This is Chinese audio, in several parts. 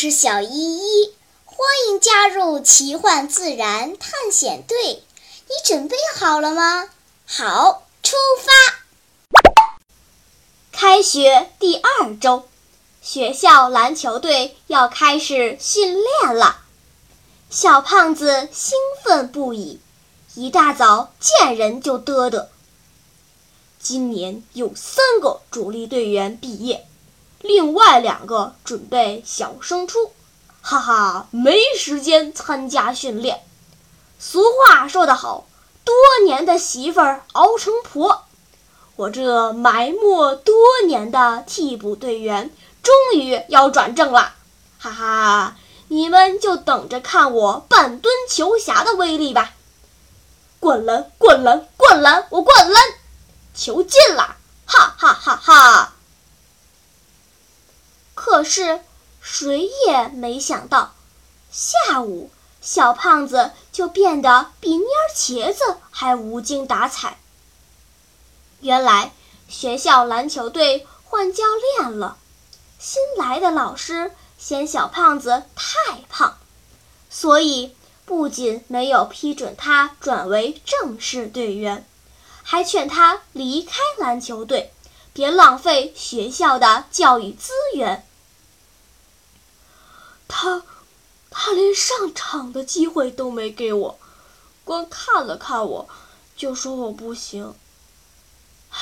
是小依依，欢迎加入奇幻自然探险队。你准备好了吗？好，出发！开学第二周，学校篮球队要开始训练了。小胖子兴奋不已，一大早见人就嘚嘚。今年有三个主力队员毕业。另外两个准备小升初，哈哈，没时间参加训练。俗话说得好，多年的媳妇熬成婆。我这埋没多年的替补队员终于要转正了，哈哈，你们就等着看我半蹲球侠的威力吧！灌篮，灌篮，灌篮，我灌篮，球进了，哈哈哈哈！可是，谁也没想到，下午小胖子就变得比蔫茄子还无精打采。原来学校篮球队换教练了，新来的老师嫌小胖子太胖，所以不仅没有批准他转为正式队员，还劝他离开篮球队，别浪费学校的教育资源。他，他连上场的机会都没给我，光看了看我，就说我不行。唉，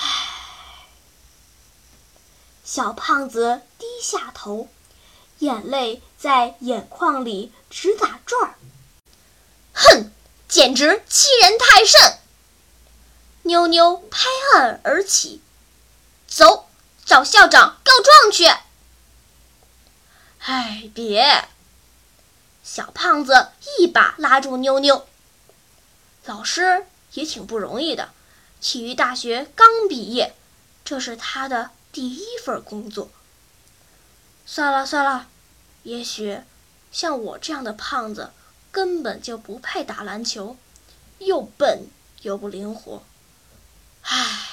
小胖子低下头，眼泪在眼眶里直打转儿。哼，简直欺人太甚！妞妞拍案而起，走，找校长告状去。哎，别！小胖子一把拉住妞妞。老师也挺不容易的，体育大学刚毕业，这是他的第一份工作。算了算了，也许像我这样的胖子根本就不配打篮球，又笨又不灵活。唉。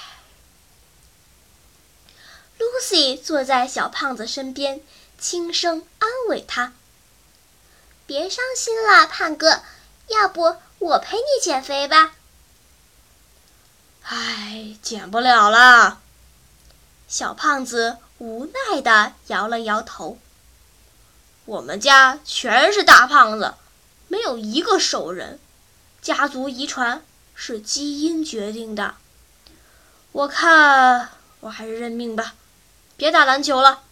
Lucy 坐在小胖子身边。轻声安慰他：“别伤心了，胖哥，要不我陪你减肥吧？”“唉，减不了了。”小胖子无奈地摇了摇头。“我们家全是大胖子，没有一个瘦人，家族遗传是基因决定的。我看我还是认命吧，别打篮球了。”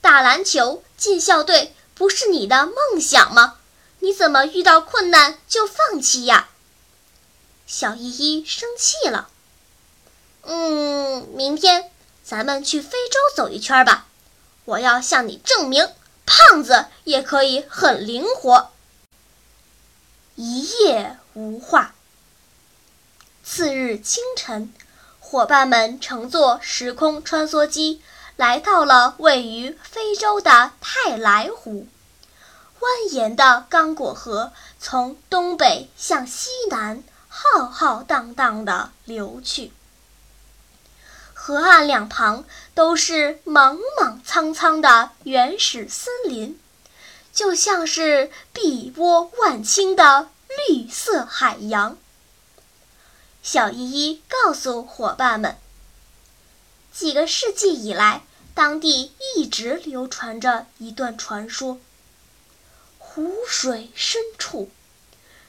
打篮球进校队不是你的梦想吗？你怎么遇到困难就放弃呀？小依依生气了。嗯，明天咱们去非洲走一圈吧，我要向你证明，胖子也可以很灵活。一夜无话。次日清晨，伙伴们乘坐时空穿梭机。来到了位于非洲的泰莱湖，蜿蜒的刚果河从东北向西南浩浩荡荡地流去。河岸两旁都是莽莽苍苍的原始森林，就像是碧波万顷的绿色海洋。小依依告诉伙伴们。几个世纪以来，当地一直流传着一段传说：湖水深处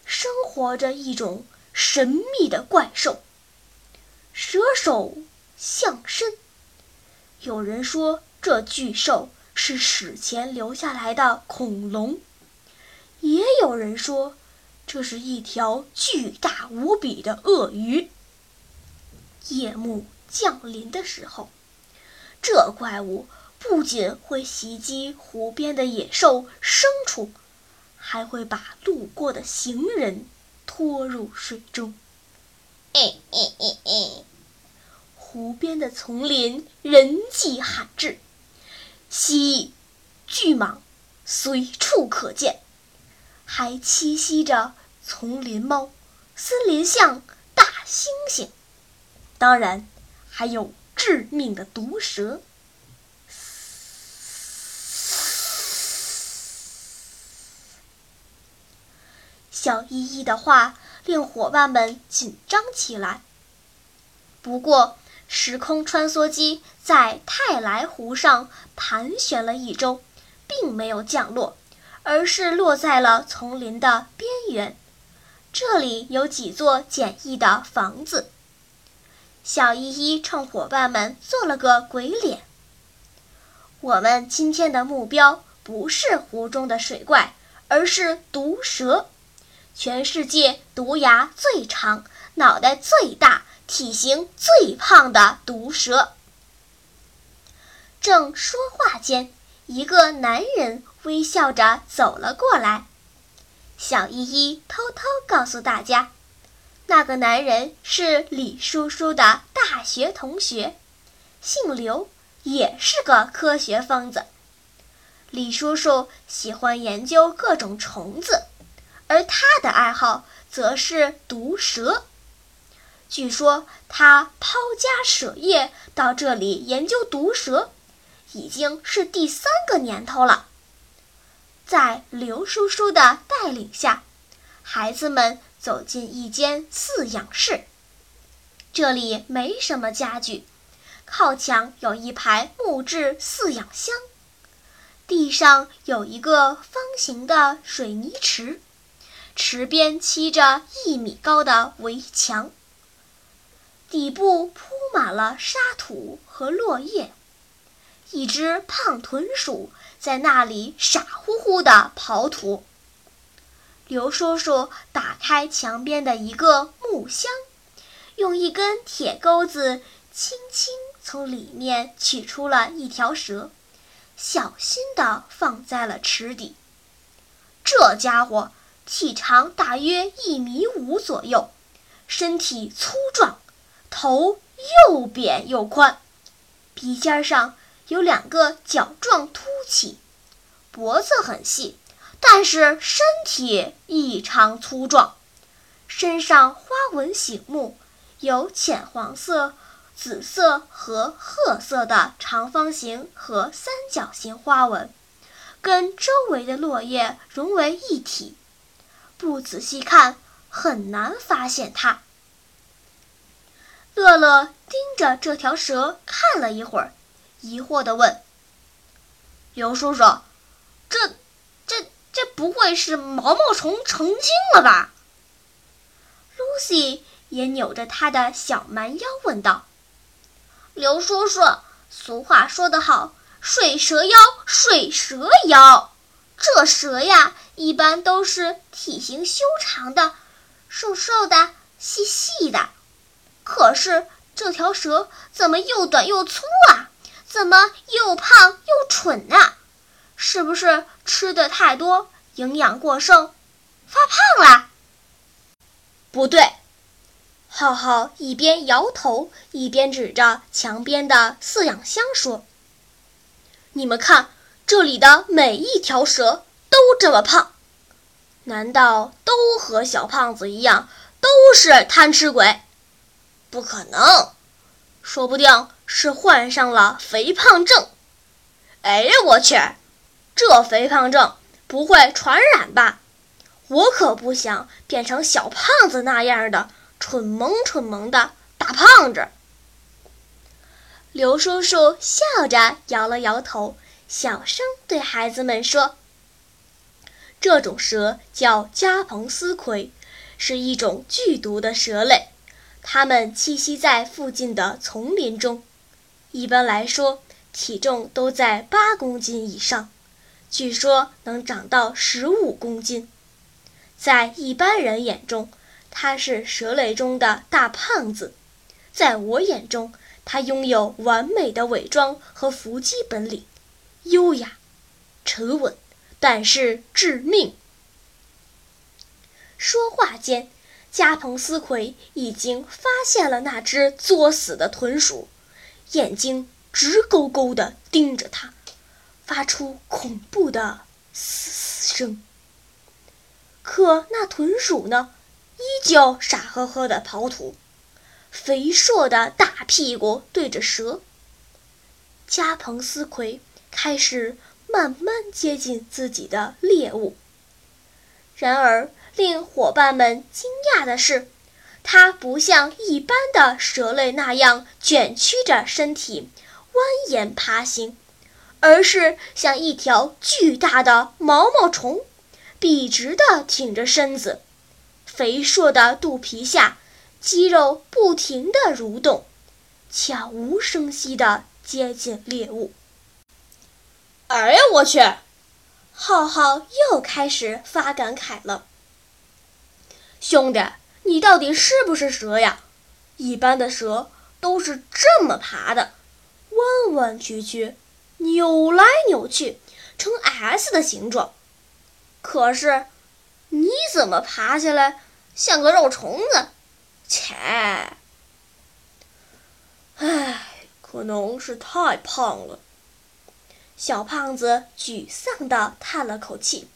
生活着一种神秘的怪兽，蛇首象身。有人说，这巨兽是史前留下来的恐龙；也有人说，这是一条巨大无比的鳄鱼。夜幕。降临的时候，这怪物不仅会袭击湖边的野兽、牲畜，还会把路过的行人拖入水中。哎哎哎哎！湖边的丛林人迹罕至，蜥蜴、巨蟒随处可见，还栖息着丛林猫、森林象、大猩猩。当然。还有致命的毒蛇。小依依的话令伙伴们紧张起来，不过时空穿梭机在泰莱湖上盘旋了一周，并没有降落，而是落在了丛林的边缘，这里有几座简易的房子。小依依冲伙伴们做了个鬼脸。我们今天的目标不是湖中的水怪，而是毒蛇，全世界毒牙最长、脑袋最大。体型最胖的毒蛇。正说话间，一个男人微笑着走了过来。小依依偷偷告诉大家，那个男人是李叔叔的大学同学，姓刘，也是个科学疯子。李叔叔喜欢研究各种虫子，而他的爱好则是毒蛇。据说他抛家舍业到这里研究毒蛇，已经是第三个年头了。在刘叔叔的带领下，孩子们走进一间饲养室。这里没什么家具，靠墙有一排木质饲养箱，地上有一个方形的水泥池，池边砌着一米高的围墙。底部铺满了沙土和落叶，一只胖豚鼠在那里傻乎乎地刨土。刘叔叔打开墙边的一个木箱，用一根铁钩子轻轻从里面取出了一条蛇，小心地放在了池底。这家伙体长大约一米五左右，身体粗壮。头又扁又宽，鼻尖上有两个角状凸起，脖子很细，但是身体异常粗壮，身上花纹醒目，有浅黄色、紫色和褐色的长方形和三角形花纹，跟周围的落叶融为一体，不仔细看很难发现它。乐乐盯着这条蛇看了一会儿，疑惑地问：“刘叔叔，这、这、不会是毛毛虫成精了吧？”Lucy 也扭着她的小蛮腰问道：“刘叔叔，俗话说得好，水蛇腰，水蛇腰。这蛇呀，一般都是体型修长的，瘦瘦的，细细的。”可是这条蛇怎么又短又粗啊？怎么又胖又蠢啊？是不是吃的太多，营养过剩，发胖了？不对，浩浩一边摇头一边指着墙边的饲养箱说：“你们看，这里的每一条蛇都这么胖，难道都和小胖子一样，都是贪吃鬼？”不可能，说不定是患上了肥胖症。哎呀，我去，这肥胖症不会传染吧？我可不想变成小胖子那样的蠢萌蠢萌的大胖子。刘叔叔笑着摇了摇头，小声对孩子们说：“这种蛇叫加蓬斯葵，是一种剧毒的蛇类。”它们栖息在附近的丛林中，一般来说体重都在八公斤以上，据说能长到十五公斤。在一般人眼中，它是蛇类中的大胖子；在我眼中，它拥有完美的伪装和伏击本领，优雅、沉稳，但是致命。说话间。加蓬斯奎已经发现了那只作死的豚鼠，眼睛直勾勾地盯着它，发出恐怖的嘶嘶声。可那豚鼠呢，依旧傻呵呵的刨土，肥硕的大屁股对着蛇。加蓬斯奎开始慢慢接近自己的猎物，然而。令伙伴们惊讶的是，它不像一般的蛇类那样卷曲着身体蜿蜒爬行，而是像一条巨大的毛毛虫，笔直地挺着身子，肥硕的肚皮下肌肉不停地蠕动，悄无声息地接近猎物。哎呀，我去！浩浩又开始发感慨了。兄弟，你到底是不是蛇呀？一般的蛇都是这么爬的，弯弯曲曲，扭来扭去，呈 S 的形状。可是，你怎么爬起来像个肉虫子？切！唉，可能是太胖了。小胖子沮丧地叹了口气。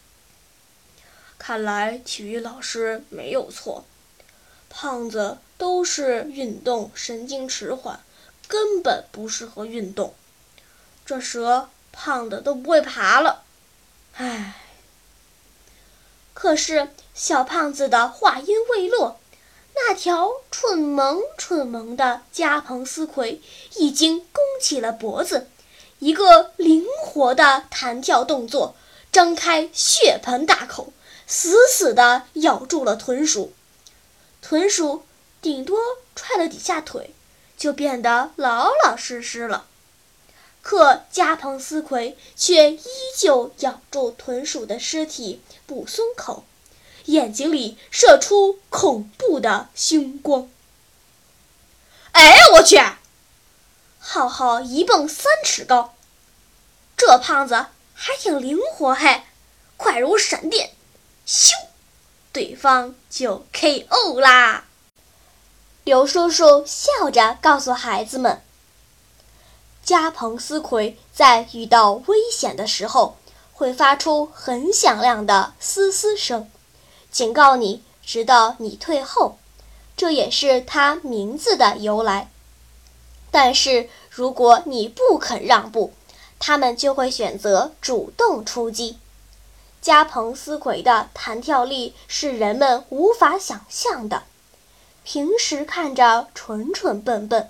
看来体育老师没有错，胖子都是运动神经迟缓，根本不适合运动。这蛇胖的都不会爬了。唉。可是小胖子的话音未落，那条蠢萌蠢萌的加蓬斯葵已经弓起了脖子。一个灵活的弹跳动作，张开血盆大口，死死地咬住了豚鼠。豚鼠顶多踹了几下腿，就变得老老实实了。可加蓬斯奎却依旧咬住豚鼠的尸体不松口，眼睛里射出恐怖的凶光。哎呀，我去！浩浩一蹦三尺高，这胖子还挺灵活嘿，快如闪电，咻，对方就 K.O. 啦！刘叔叔笑着告诉孩子们：“加蓬斯奎在遇到危险的时候，会发出很响亮的嘶嘶声，警告你，直到你退后。这也是它名字的由来。”但是如果你不肯让步，它们就会选择主动出击。加蓬斯葵的弹跳力是人们无法想象的。平时看着蠢蠢笨笨，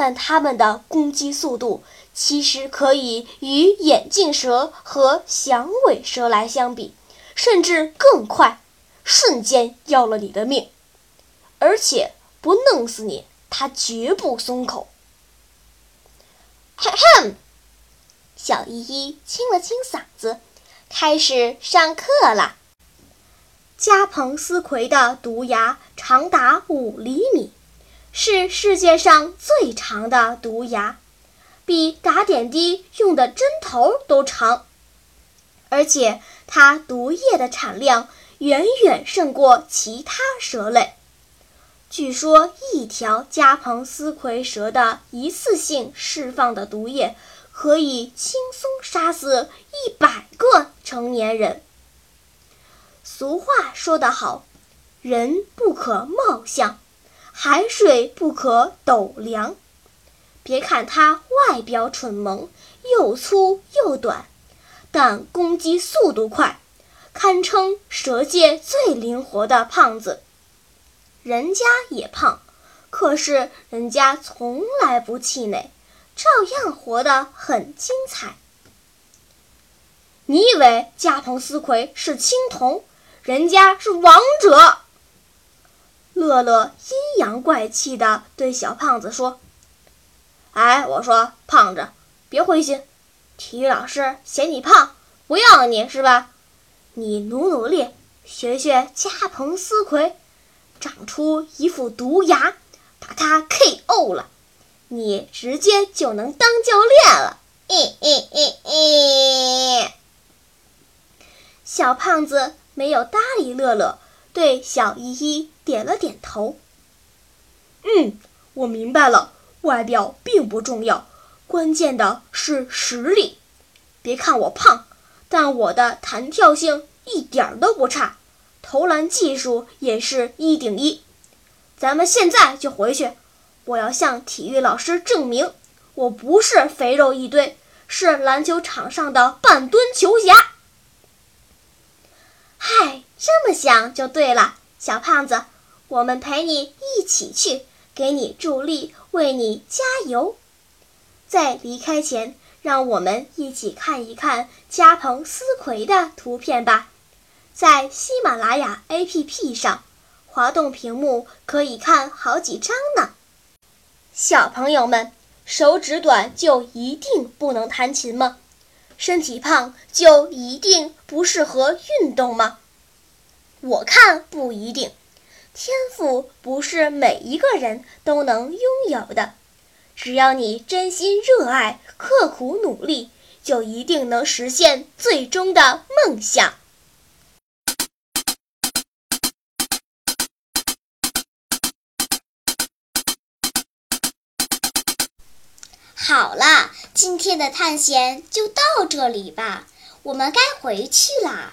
但它们的攻击速度其实可以与眼镜蛇和响尾蛇来相比，甚至更快，瞬间要了你的命。而且不弄死你，它绝不松口。哼哼，小依依清了清嗓子，开始上课了。加蓬斯葵的毒牙长达五厘米，是世界上最长的毒牙，比打点滴用的针头都长。而且它毒液的产量远远胜过其他蛇类。据说，一条加蓬斯葵蛇的一次性释放的毒液，可以轻松杀死一百个成年人。俗话说得好，人不可貌相，海水不可斗量。别看它外表蠢萌，又粗又短，但攻击速度快，堪称蛇界最灵活的胖子。人家也胖，可是人家从来不气馁，照样活得很精彩。你以为加蓬斯葵是青铜，人家是王者。乐乐阴阳怪气地对小胖子说：“哎，我说胖子，别灰心，体育老师嫌你胖，不要你是吧？你努努力，学学加蓬斯葵。”长出一副毒牙，把他 K.O. 了，你直接就能当教练了。咦咦咦咦！小胖子没有搭理乐乐，对小依依点了点头。嗯，我明白了，外表并不重要，关键的是实力。别看我胖，但我的弹跳性一点都不差。投篮技术也是一顶一，咱们现在就回去。我要向体育老师证明，我不是肥肉一堆，是篮球场上的半吨球侠。嗨，这么想就对了，小胖子，我们陪你一起去，给你助力，为你加油。在离开前，让我们一起看一看加蓬斯奎的图片吧。在喜马拉雅 APP 上，滑动屏幕可以看好几张呢。小朋友们，手指短就一定不能弹琴吗？身体胖就一定不适合运动吗？我看不一定，天赋不是每一个人都能拥有的。只要你真心热爱、刻苦努力，就一定能实现最终的梦想。好啦，今天的探险就到这里吧，我们该回去啦。